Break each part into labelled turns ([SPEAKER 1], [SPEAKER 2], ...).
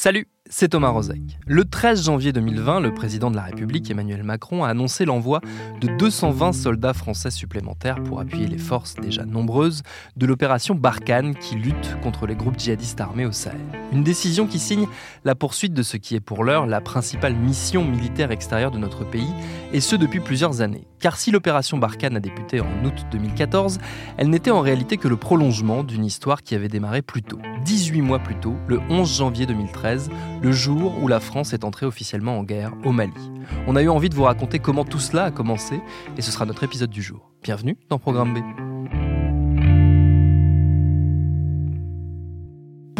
[SPEAKER 1] Salut c'est Thomas Rozek. Le 13 janvier 2020, le président de la République Emmanuel Macron a annoncé l'envoi de 220 soldats français supplémentaires pour appuyer les forces déjà nombreuses de l'opération Barkhane qui lutte contre les groupes djihadistes armés au Sahel. Une décision qui signe la poursuite de ce qui est pour l'heure la principale mission militaire extérieure de notre pays, et ce depuis plusieurs années. Car si l'opération Barkhane a débuté en août 2014, elle n'était en réalité que le prolongement d'une histoire qui avait démarré plus tôt. 18 mois plus tôt, le 11 janvier 2013, le jour où la France est entrée officiellement en guerre au Mali. On a eu envie de vous raconter comment tout cela a commencé et ce sera notre épisode du jour. Bienvenue dans Programme B.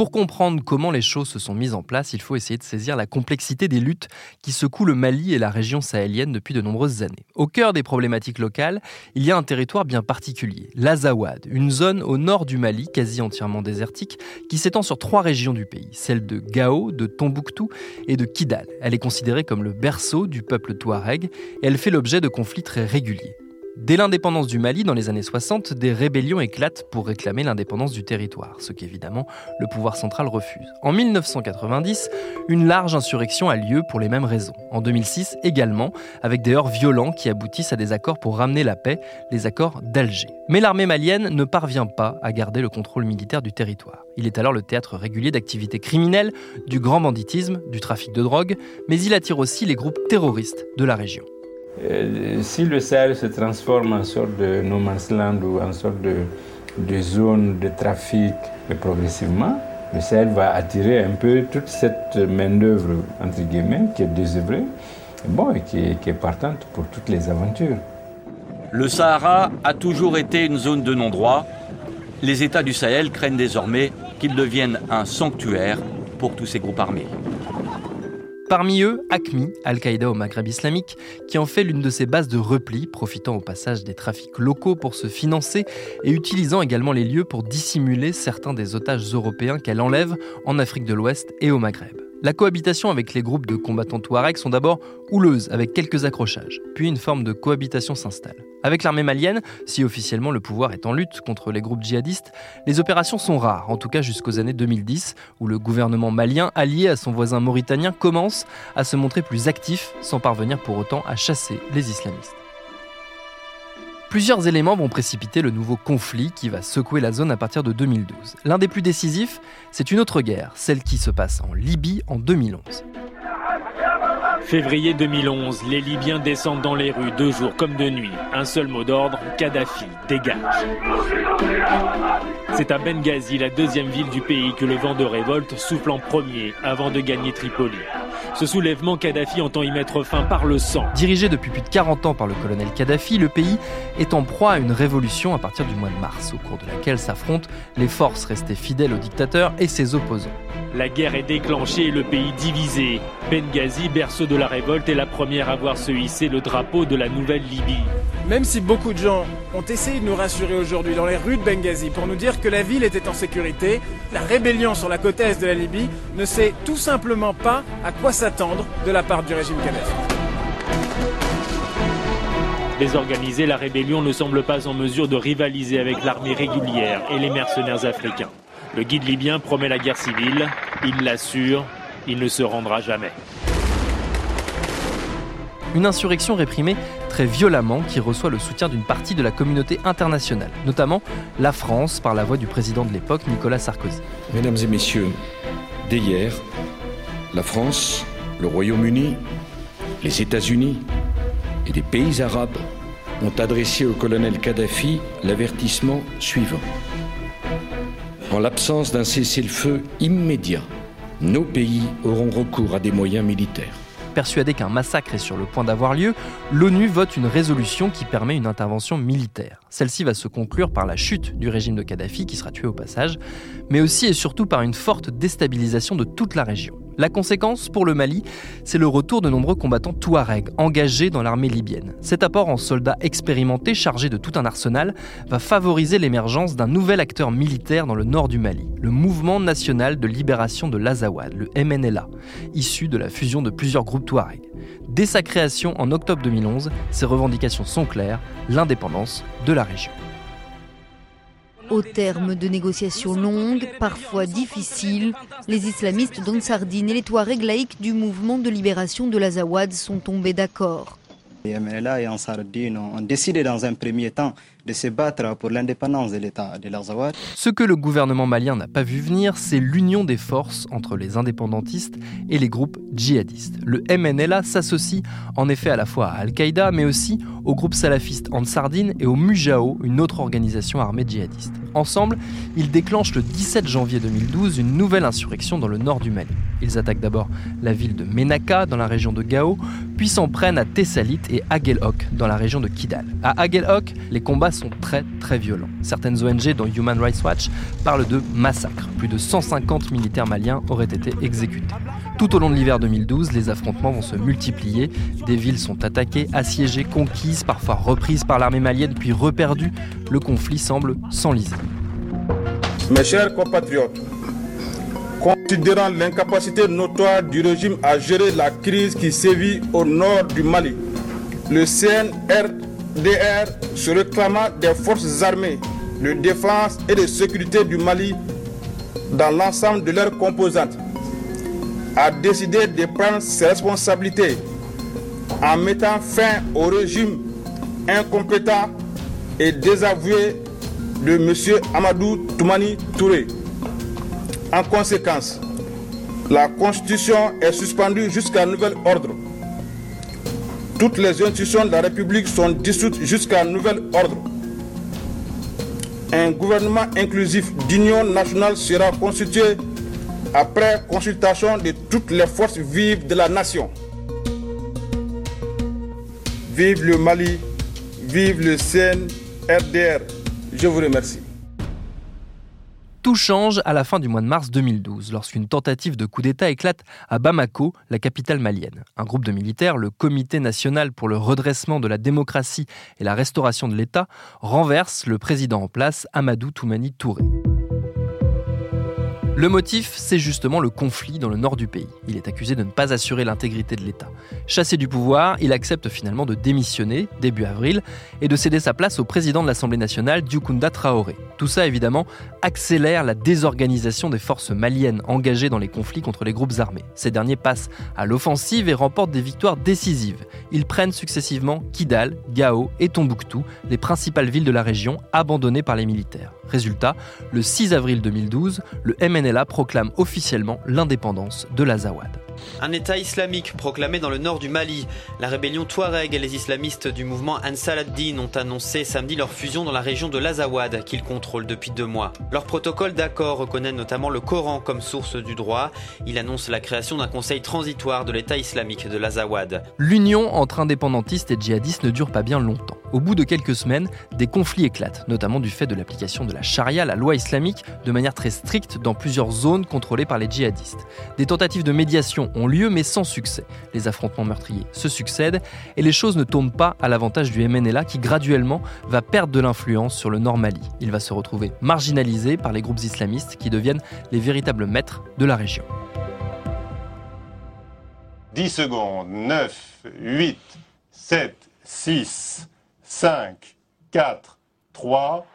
[SPEAKER 1] Pour comprendre comment les choses se sont mises en place, il faut essayer de saisir la complexité des luttes qui secouent le Mali et la région sahélienne depuis de nombreuses années. Au cœur des problématiques locales, il y a un territoire bien particulier, l'Azawad, une zone au nord du Mali, quasi entièrement désertique, qui s'étend sur trois régions du pays, celles de Gao, de Tombouctou et de Kidal. Elle est considérée comme le berceau du peuple touareg et elle fait l'objet de conflits très réguliers. Dès l'indépendance du Mali dans les années 60, des rébellions éclatent pour réclamer l'indépendance du territoire, ce qu'évidemment le pouvoir central refuse. En 1990, une large insurrection a lieu pour les mêmes raisons. En 2006 également, avec des heurts violents qui aboutissent à des accords pour ramener la paix, les accords d'Alger. Mais l'armée malienne ne parvient pas à garder le contrôle militaire du territoire. Il est alors le théâtre régulier d'activités criminelles, du grand banditisme, du trafic de drogue, mais il attire aussi les groupes terroristes de la région.
[SPEAKER 2] Euh, si le Sahel se transforme en sorte de no man's land ou en sorte de, de zone de trafic progressivement, le Sahel va attirer un peu toute cette main-d'œuvre, entre guillemets, qui est désœuvrée bon, et qui qui est partante pour toutes les aventures.
[SPEAKER 3] Le Sahara a toujours été une zone de non-droit. Les États du Sahel craignent désormais qu'il devienne un sanctuaire pour tous ces groupes armés.
[SPEAKER 1] Parmi eux, ACMI, Al-Qaïda au Maghreb islamique, qui en fait l'une de ses bases de repli, profitant au passage des trafics locaux pour se financer et utilisant également les lieux pour dissimuler certains des otages européens qu'elle enlève en Afrique de l'Ouest et au Maghreb. La cohabitation avec les groupes de combattants touaregs sont d'abord houleuses, avec quelques accrochages, puis une forme de cohabitation s'installe. Avec l'armée malienne, si officiellement le pouvoir est en lutte contre les groupes djihadistes, les opérations sont rares, en tout cas jusqu'aux années 2010, où le gouvernement malien, allié à son voisin mauritanien, commence à se montrer plus actif, sans parvenir pour autant à chasser les islamistes. Plusieurs éléments vont précipiter le nouveau conflit qui va secouer la zone à partir de 2012. L'un des plus décisifs, c'est une autre guerre, celle qui se passe en Libye en 2011.
[SPEAKER 4] Février 2011, les Libyens descendent dans les rues de jour comme de nuit. Un seul mot d'ordre, Kadhafi, dégage. C'est à Benghazi, la deuxième ville du pays, que le vent de révolte souffle en premier avant de gagner Tripoli. Ce soulèvement, Kadhafi entend y mettre fin par le sang.
[SPEAKER 1] Dirigé depuis plus de 40 ans par le colonel Kadhafi, le pays est en proie à une révolution à partir du mois de mars, au cours de laquelle s'affrontent les forces restées fidèles au dictateur et ses opposants.
[SPEAKER 4] La guerre est déclenchée et le pays divisé. Benghazi, berceau de la révolte, est la première à voir se hisser le drapeau de la nouvelle Libye.
[SPEAKER 5] Même si beaucoup de gens ont essayé de nous rassurer aujourd'hui dans les rues de Benghazi pour nous dire que la ville était en sécurité, la rébellion sur la côte est de la Libye ne sait tout simplement pas à quoi s'attendre de la part du régime Kadhafi.
[SPEAKER 4] Désorganisée, la rébellion ne semble pas en mesure de rivaliser avec l'armée régulière et les mercenaires africains. Le guide libyen promet la guerre civile, il l'assure, il ne se rendra jamais.
[SPEAKER 1] Une insurrection réprimée très violemment qui reçoit le soutien d'une partie de la communauté internationale, notamment la France par la voix du président de l'époque, Nicolas Sarkozy.
[SPEAKER 6] Mesdames et messieurs, dès hier, la France, le Royaume-Uni, les États-Unis et des pays arabes ont adressé au colonel Kadhafi l'avertissement suivant. En l'absence d'un cessez-le-feu immédiat, nos pays auront recours à des moyens militaires.
[SPEAKER 1] Persuadé qu'un massacre est sur le point d'avoir lieu, l'ONU vote une résolution qui permet une intervention militaire. Celle-ci va se conclure par la chute du régime de Kadhafi, qui sera tué au passage, mais aussi et surtout par une forte déstabilisation de toute la région. La conséquence pour le Mali, c'est le retour de nombreux combattants touaregs engagés dans l'armée libyenne. Cet apport en soldats expérimentés chargés de tout un arsenal va favoriser l'émergence d'un nouvel acteur militaire dans le nord du Mali, le Mouvement national de libération de l'Azawad, le MNLA, issu de la fusion de plusieurs groupes touaregs. Dès sa création en octobre 2011, ses revendications sont claires, l'indépendance de la région.
[SPEAKER 7] Au terme de négociations longues, parfois difficiles, les islamistes d'Ansardine et les Touaregs laïcs du mouvement de libération de l'Azawad sont tombés d'accord.
[SPEAKER 8] Et Ansardine ont dans un premier temps de se battre pour l'indépendance de l'État de.
[SPEAKER 1] Ce que le gouvernement malien n'a pas vu venir, c'est l'union des forces entre les indépendantistes et les groupes djihadistes. Le MNLA s'associe en effet à la fois à Al-Qaïda, mais aussi au groupe salafiste Ansardine et au Mujao, une autre organisation armée djihadiste. Ensemble, ils déclenchent le 17 janvier 2012 une nouvelle insurrection dans le nord du Mali. Ils attaquent d'abord la ville de Menaka dans la région de Gao, puis s'en prennent à Tessalit et Aguelhok dans la région de Kidal. À les combats sont très très violents. Certaines ONG, dont Human Rights Watch, parlent de massacres. Plus de 150 militaires maliens auraient été exécutés. Tout au long de l'hiver 2012, les affrontements vont se multiplier. Des villes sont attaquées, assiégées, conquises, parfois reprises par l'armée malienne, puis reperdues. Le conflit semble s'enliser.
[SPEAKER 9] Mes chers compatriotes, considérant l'incapacité notoire du régime à gérer la crise qui sévit au nord du Mali, le CNRDR se réclamant des forces armées de défense et de sécurité du Mali dans l'ensemble de leurs composantes, a décidé de prendre ses responsabilités en mettant fin au régime incompétent et désavoué de M. Amadou Toumani Touré. En conséquence, la Constitution est suspendue jusqu'à nouvel ordre. Toutes les institutions de la République sont dissoutes jusqu'à nouvel ordre. Un gouvernement inclusif d'union nationale sera constitué après consultation de toutes les forces vives de la nation. Vive le Mali, vive le CNRDR. Je vous remercie.
[SPEAKER 1] Tout change à la fin du mois de mars 2012, lorsqu'une tentative de coup d'État éclate à Bamako, la capitale malienne. Un groupe de militaires, le Comité national pour le redressement de la démocratie et la restauration de l'État, renverse le président en place, Amadou Toumani Touré. Le motif, c'est justement le conflit dans le nord du pays. Il est accusé de ne pas assurer l'intégrité de l'État. Chassé du pouvoir, il accepte finalement de démissionner début avril et de céder sa place au président de l'Assemblée nationale, Dioukunda Traoré. Tout ça, évidemment, accélère la désorganisation des forces maliennes engagées dans les conflits contre les groupes armés. Ces derniers passent à l'offensive et remportent des victoires décisives. Ils prennent successivement Kidal, Gao et Tombouctou, les principales villes de la région abandonnées par les militaires. Résultat, le 6 avril 2012, le MNLA proclame officiellement l'indépendance de l'Azawad.
[SPEAKER 10] Un État islamique proclamé dans le nord du Mali. La rébellion Touareg et les islamistes du mouvement Ansar ad-Din ont annoncé samedi leur fusion dans la région de l'Azawad qu'ils contrôlent depuis deux mois. Leur protocole d'accord reconnaît notamment le Coran comme source du droit. Il annonce la création d'un conseil transitoire de l'État islamique de l'Azawad.
[SPEAKER 1] L'union entre indépendantistes et djihadistes ne dure pas bien longtemps. Au bout de quelques semaines, des conflits éclatent, notamment du fait de l'application de la charia, la loi islamique, de manière très stricte dans plusieurs zones contrôlées par les djihadistes. Des tentatives de médiation ont lieu mais sans succès. Les affrontements meurtriers se succèdent et les choses ne tournent pas à l'avantage du MNLA qui graduellement va perdre de l'influence sur le Nord Mali. Il va se retrouver marginalisé par les groupes islamistes qui deviennent les véritables maîtres de la région.
[SPEAKER 11] 10 secondes, 9, 8, 7, 6, 5, 4, 3.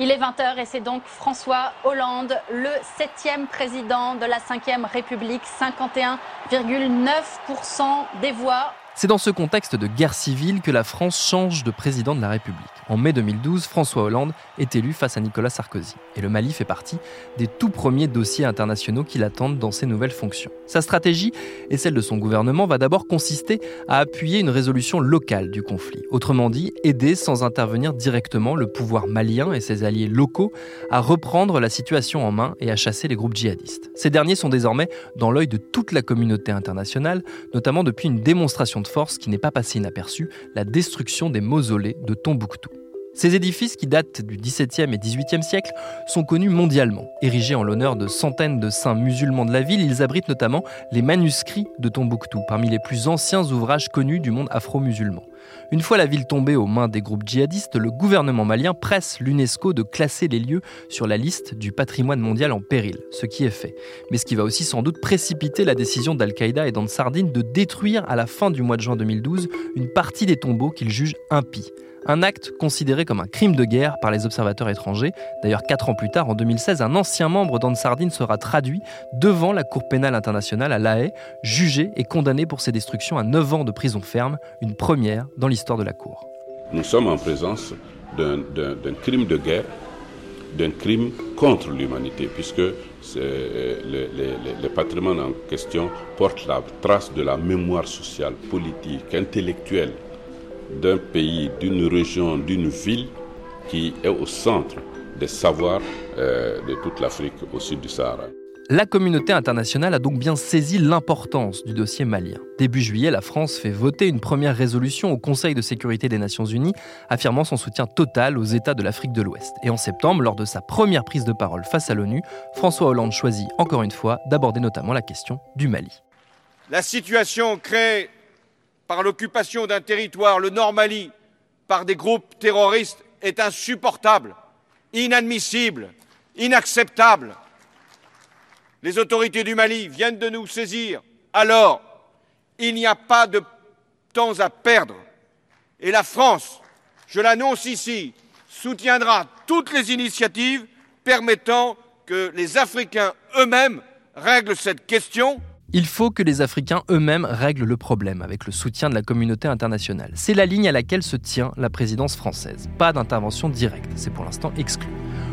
[SPEAKER 12] Il est 20h et c'est donc François Hollande, le septième président de la 5 République, 51,9% des voix
[SPEAKER 1] C'est dans ce contexte de guerre civile que la France change de président de la République. En mai 2012, François Hollande est élu face à Nicolas Sarkozy. Et le Mali fait partie des tout premiers dossiers internationaux qui l'attendent dans ses nouvelles fonctions. Sa stratégie et celle de son gouvernement va d'abord consister à appuyer une résolution locale du conflit. Autrement dit, aider sans intervenir directement le pouvoir malien et ses alliés locaux à reprendre la situation en main et à chasser les groupes djihadistes. Ces derniers sont désormais dans l'œil de toute la communauté internationale, notamment depuis une démonstration force qui n'est pas passée inaperçue, la destruction des mausolées de Tombouctou. Ces édifices, qui datent du XVIIe et XVIIIe siècle, sont connus mondialement. Érigés en l'honneur de centaines de saints musulmans de la ville, ils abritent notamment les manuscrits de Tombouctou, parmi les plus anciens ouvrages connus du monde afro-musulman. Une fois la ville tombée aux mains des groupes djihadistes, le gouvernement malien presse l'UNESCO de classer les lieux sur la liste du patrimoine mondial en péril, ce qui est fait. Mais ce qui va aussi sans doute précipiter la décision d'Al-Qaïda et d'Ansardine de détruire à la fin du mois de juin 2012 une partie des tombeaux qu'ils jugent impies. Un acte considéré comme un crime de guerre par les observateurs étrangers. D'ailleurs, quatre ans plus tard, en 2016, un ancien membre d'Ansardine sera traduit devant la Cour pénale internationale à La Haye, jugé et condamné pour ces destructions à 9 ans de prison ferme, une première dans l'histoire de la Cour.
[SPEAKER 13] Nous sommes en présence d'un crime de guerre, d'un crime contre l'humanité, puisque le, patrimoine en question porte la trace de la mémoire sociale, politique, intellectuelle d'un pays, d'une région, d'une ville qui est au centre des savoirs euh, de toute l'Afrique au sud du Sahara.
[SPEAKER 1] La communauté internationale a donc bien saisi l'importance du dossier malien. Début juillet, la France fait voter une première résolution au Conseil de sécurité des Nations Unies affirmant son soutien total aux États de l'Afrique de l'Ouest. Et en septembre, lors de sa première prise de parole face à l'ONU, François Hollande choisit encore une fois d'aborder notamment la question du Mali.
[SPEAKER 14] La situation crée par l'occupation d'un territoire, le Nord Mali, par des groupes terroristes est insupportable, inadmissible, inacceptable. Les autorités du Mali viennent de nous saisir. Alors, il n'y a pas de temps à perdre. Et la France, je l'annonce ici, soutiendra toutes les initiatives permettant que les Africains eux-mêmes règlent cette question
[SPEAKER 1] il faut que les Africains eux-mêmes règlent le problème avec le soutien de la communauté internationale. C'est la ligne à laquelle se tient la présidence française. Pas d'intervention directe, c'est pour l'instant exclu.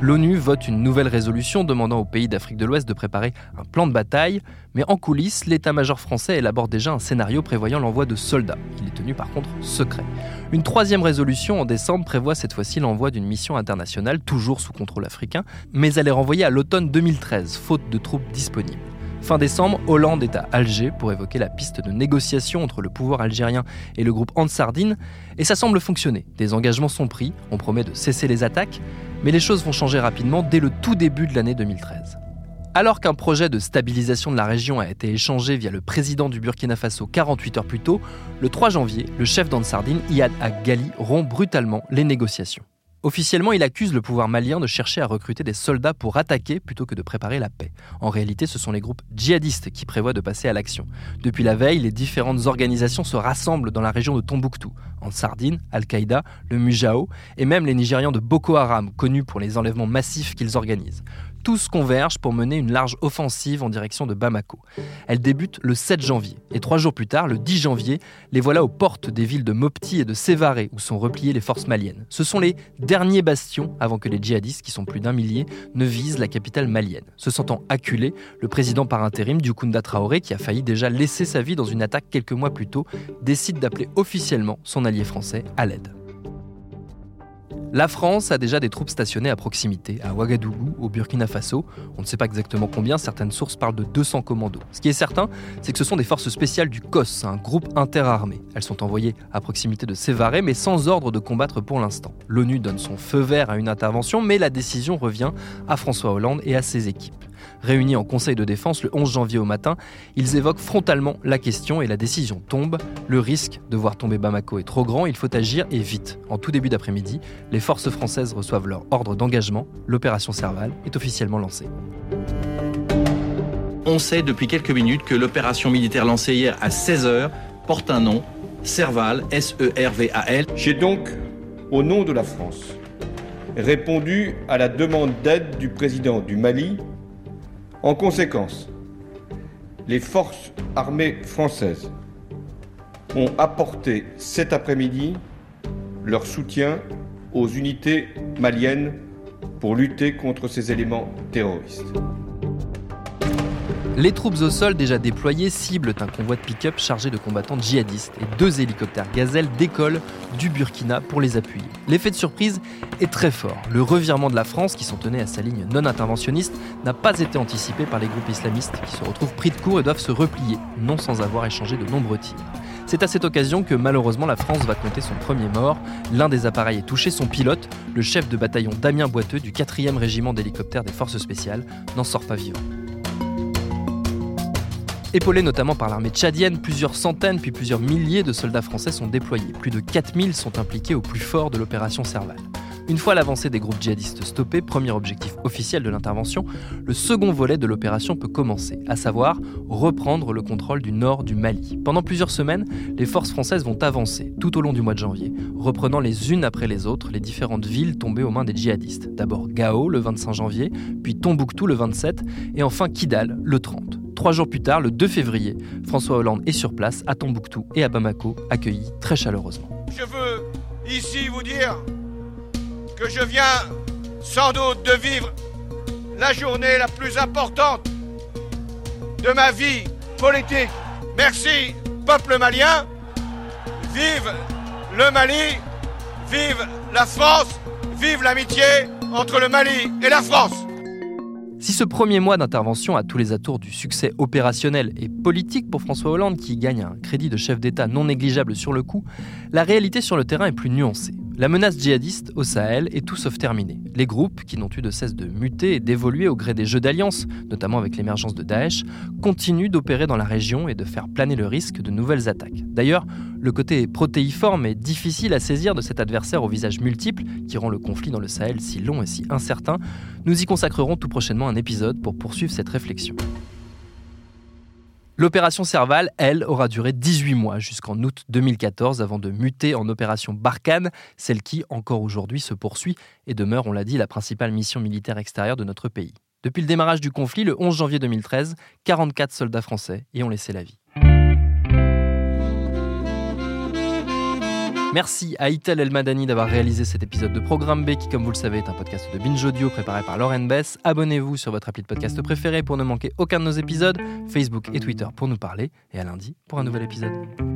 [SPEAKER 1] L'ONU vote une nouvelle résolution demandant aux pays d'Afrique de l'Ouest de préparer un plan de bataille, mais en coulisses, l'état-major français élabore déjà un scénario prévoyant l'envoi de soldats. Il est tenu par contre secret. Une troisième résolution en décembre prévoit cette fois-ci l'envoi d'une mission internationale, toujours sous contrôle africain, mais elle est renvoyée à l'automne 2013, faute de troupes disponibles. Fin décembre, Hollande est à Alger pour évoquer la piste de négociation entre le pouvoir algérien et le groupe Ansardine, et ça semble fonctionner. Des engagements sont pris, on promet de cesser les attaques, mais les choses vont changer rapidement dès le tout début de l'année 2013. Alors qu'un projet de stabilisation de la région a été échangé via le président du Burkina Faso 48 heures plus tôt, le 3 janvier, le chef d'Ansardine, Iyad Ag-Ghali, rompt brutalement les négociations. Officiellement, il accuse le pouvoir malien de chercher à recruter des soldats pour attaquer plutôt que de préparer la paix. En réalité, ce sont les groupes djihadistes qui prévoient de passer à l'action. Depuis la veille, les différentes organisations se rassemblent dans la région de Tombouctou, en Sardine, Al-Qaïda, le Mujao et même les Nigérians de Boko Haram, connus pour les enlèvements massifs qu'ils organisent tous convergent pour mener une large offensive en direction de Bamako. Elle débute le 7 janvier, et trois jours plus tard, le 10 janvier, les voilà aux portes des villes de Mopti et de Sévaré, où sont repliées les forces maliennes. Ce sont les derniers bastions avant que les djihadistes, qui sont plus d'un millier, ne visent la capitale malienne. Se sentant acculé, le président par intérim, Dukunda Traoré, qui a failli déjà laisser sa vie dans une attaque quelques mois plus tôt, décide d'appeler officiellement son allié français à l'aide. La France a déjà des troupes stationnées à proximité, à Ouagadougou, au Burkina Faso. On ne sait pas exactement combien, certaines sources parlent de 200 commandos. Ce qui est certain, c'est que ce sont des forces spéciales du COS, un groupe interarmé. Elles sont envoyées à proximité de Sévaré, mais sans ordre de combattre pour l'instant. L'ONU donne son feu vert à une intervention, mais la décision revient à François Hollande et à ses équipes. Réunis en Conseil de défense le 11 janvier au matin, ils évoquent frontalement la question et la décision tombe. Le risque de voir tomber Bamako est trop grand, il faut agir et vite. En tout début d'après-midi, les forces françaises reçoivent leur ordre d'engagement. L'opération Serval est officiellement lancée.
[SPEAKER 3] On sait depuis quelques minutes que l'opération militaire lancée hier à 16h porte un nom, Serval, S-E-R-V-A-L.
[SPEAKER 14] J'ai donc, au nom de la France, répondu à la demande d'aide du président du Mali en conséquence, les forces armées françaises
[SPEAKER 6] ont apporté cet après-midi leur soutien aux unités maliennes pour lutter contre ces éléments terroristes.
[SPEAKER 1] Les troupes au sol déjà déployées ciblent un convoi de pick-up chargé de combattants djihadistes et deux hélicoptères Gazelle décollent du Burkina pour les appuyer. L'effet de surprise est très fort. Le revirement de la France, qui s'en tenait à sa ligne non interventionniste, n'a pas été anticipé par les groupes islamistes qui se retrouvent pris de court et doivent se replier, non sans avoir échangé de nombreux tirs. C'est à cette occasion que malheureusement la France va compter son premier mort. L'un des appareils est touché, son pilote, le chef de bataillon Damien Boiteux du 4e régiment d'hélicoptères des forces spéciales, n'en sort pas vivant. Épaulés notamment par l'armée tchadienne, plusieurs centaines puis plusieurs milliers de soldats français sont déployés. Plus de 4000 sont impliqués au plus fort de l'opération Serval. Une fois l'avancée des groupes djihadistes stoppée, premier objectif officiel de l'intervention, le second volet de l'opération peut commencer, à savoir reprendre le contrôle du nord du Mali. Pendant plusieurs semaines, les forces françaises vont avancer tout au long du mois de janvier, reprenant les unes après les autres les différentes villes tombées aux mains des djihadistes. D'abord Gao le 25 janvier, puis Tombouctou le 27 et enfin Kidal le 30. Trois jours plus tard, le 2 février, François Hollande est sur place à Tombouctou et à Bamako, accueilli très chaleureusement.
[SPEAKER 14] Je veux ici vous dire que je viens sans doute de vivre la journée la plus importante de ma vie politique. Merci, peuple malien. Vive le Mali, vive la France, vive l'amitié entre le Mali et la France.
[SPEAKER 1] Si ce premier mois d'intervention a tous les atours du succès opérationnel et politique pour François Hollande, qui gagne un crédit de chef d'État non négligeable sur le coup, la réalité sur le terrain est plus nuancée. La menace djihadiste au Sahel est tout sauf terminée. Les groupes, qui n'ont eu de cesse de muter et d'évoluer au gré des jeux d'alliance, notamment avec l'émergence de Daesh, continuent d'opérer dans la région et de faire planer le risque de nouvelles attaques. D'ailleurs, le côté protéiforme et difficile à saisir de cet adversaire au visage multiple, qui rend le conflit dans le Sahel si long et si incertain, nous y consacrerons tout prochainement un épisode pour poursuivre cette réflexion. L'opération Serval, elle, aura duré 18 mois jusqu'en août 2014 avant de muter en opération Barkhane, celle qui, encore aujourd'hui, se poursuit et demeure, on l'a dit, la principale mission militaire extérieure de notre pays. Depuis le démarrage du conflit, le 11 janvier 2013, 44 soldats français y ont laissé la vie. Merci à Itel El Madani d'avoir réalisé cet épisode de Programme B qui, comme vous le savez, est un podcast de Binge Audio préparé par Lauren Bess. Abonnez-vous sur votre appli de podcast préféré pour ne manquer aucun de nos épisodes, Facebook et Twitter pour nous parler, et à lundi pour un nouvel épisode.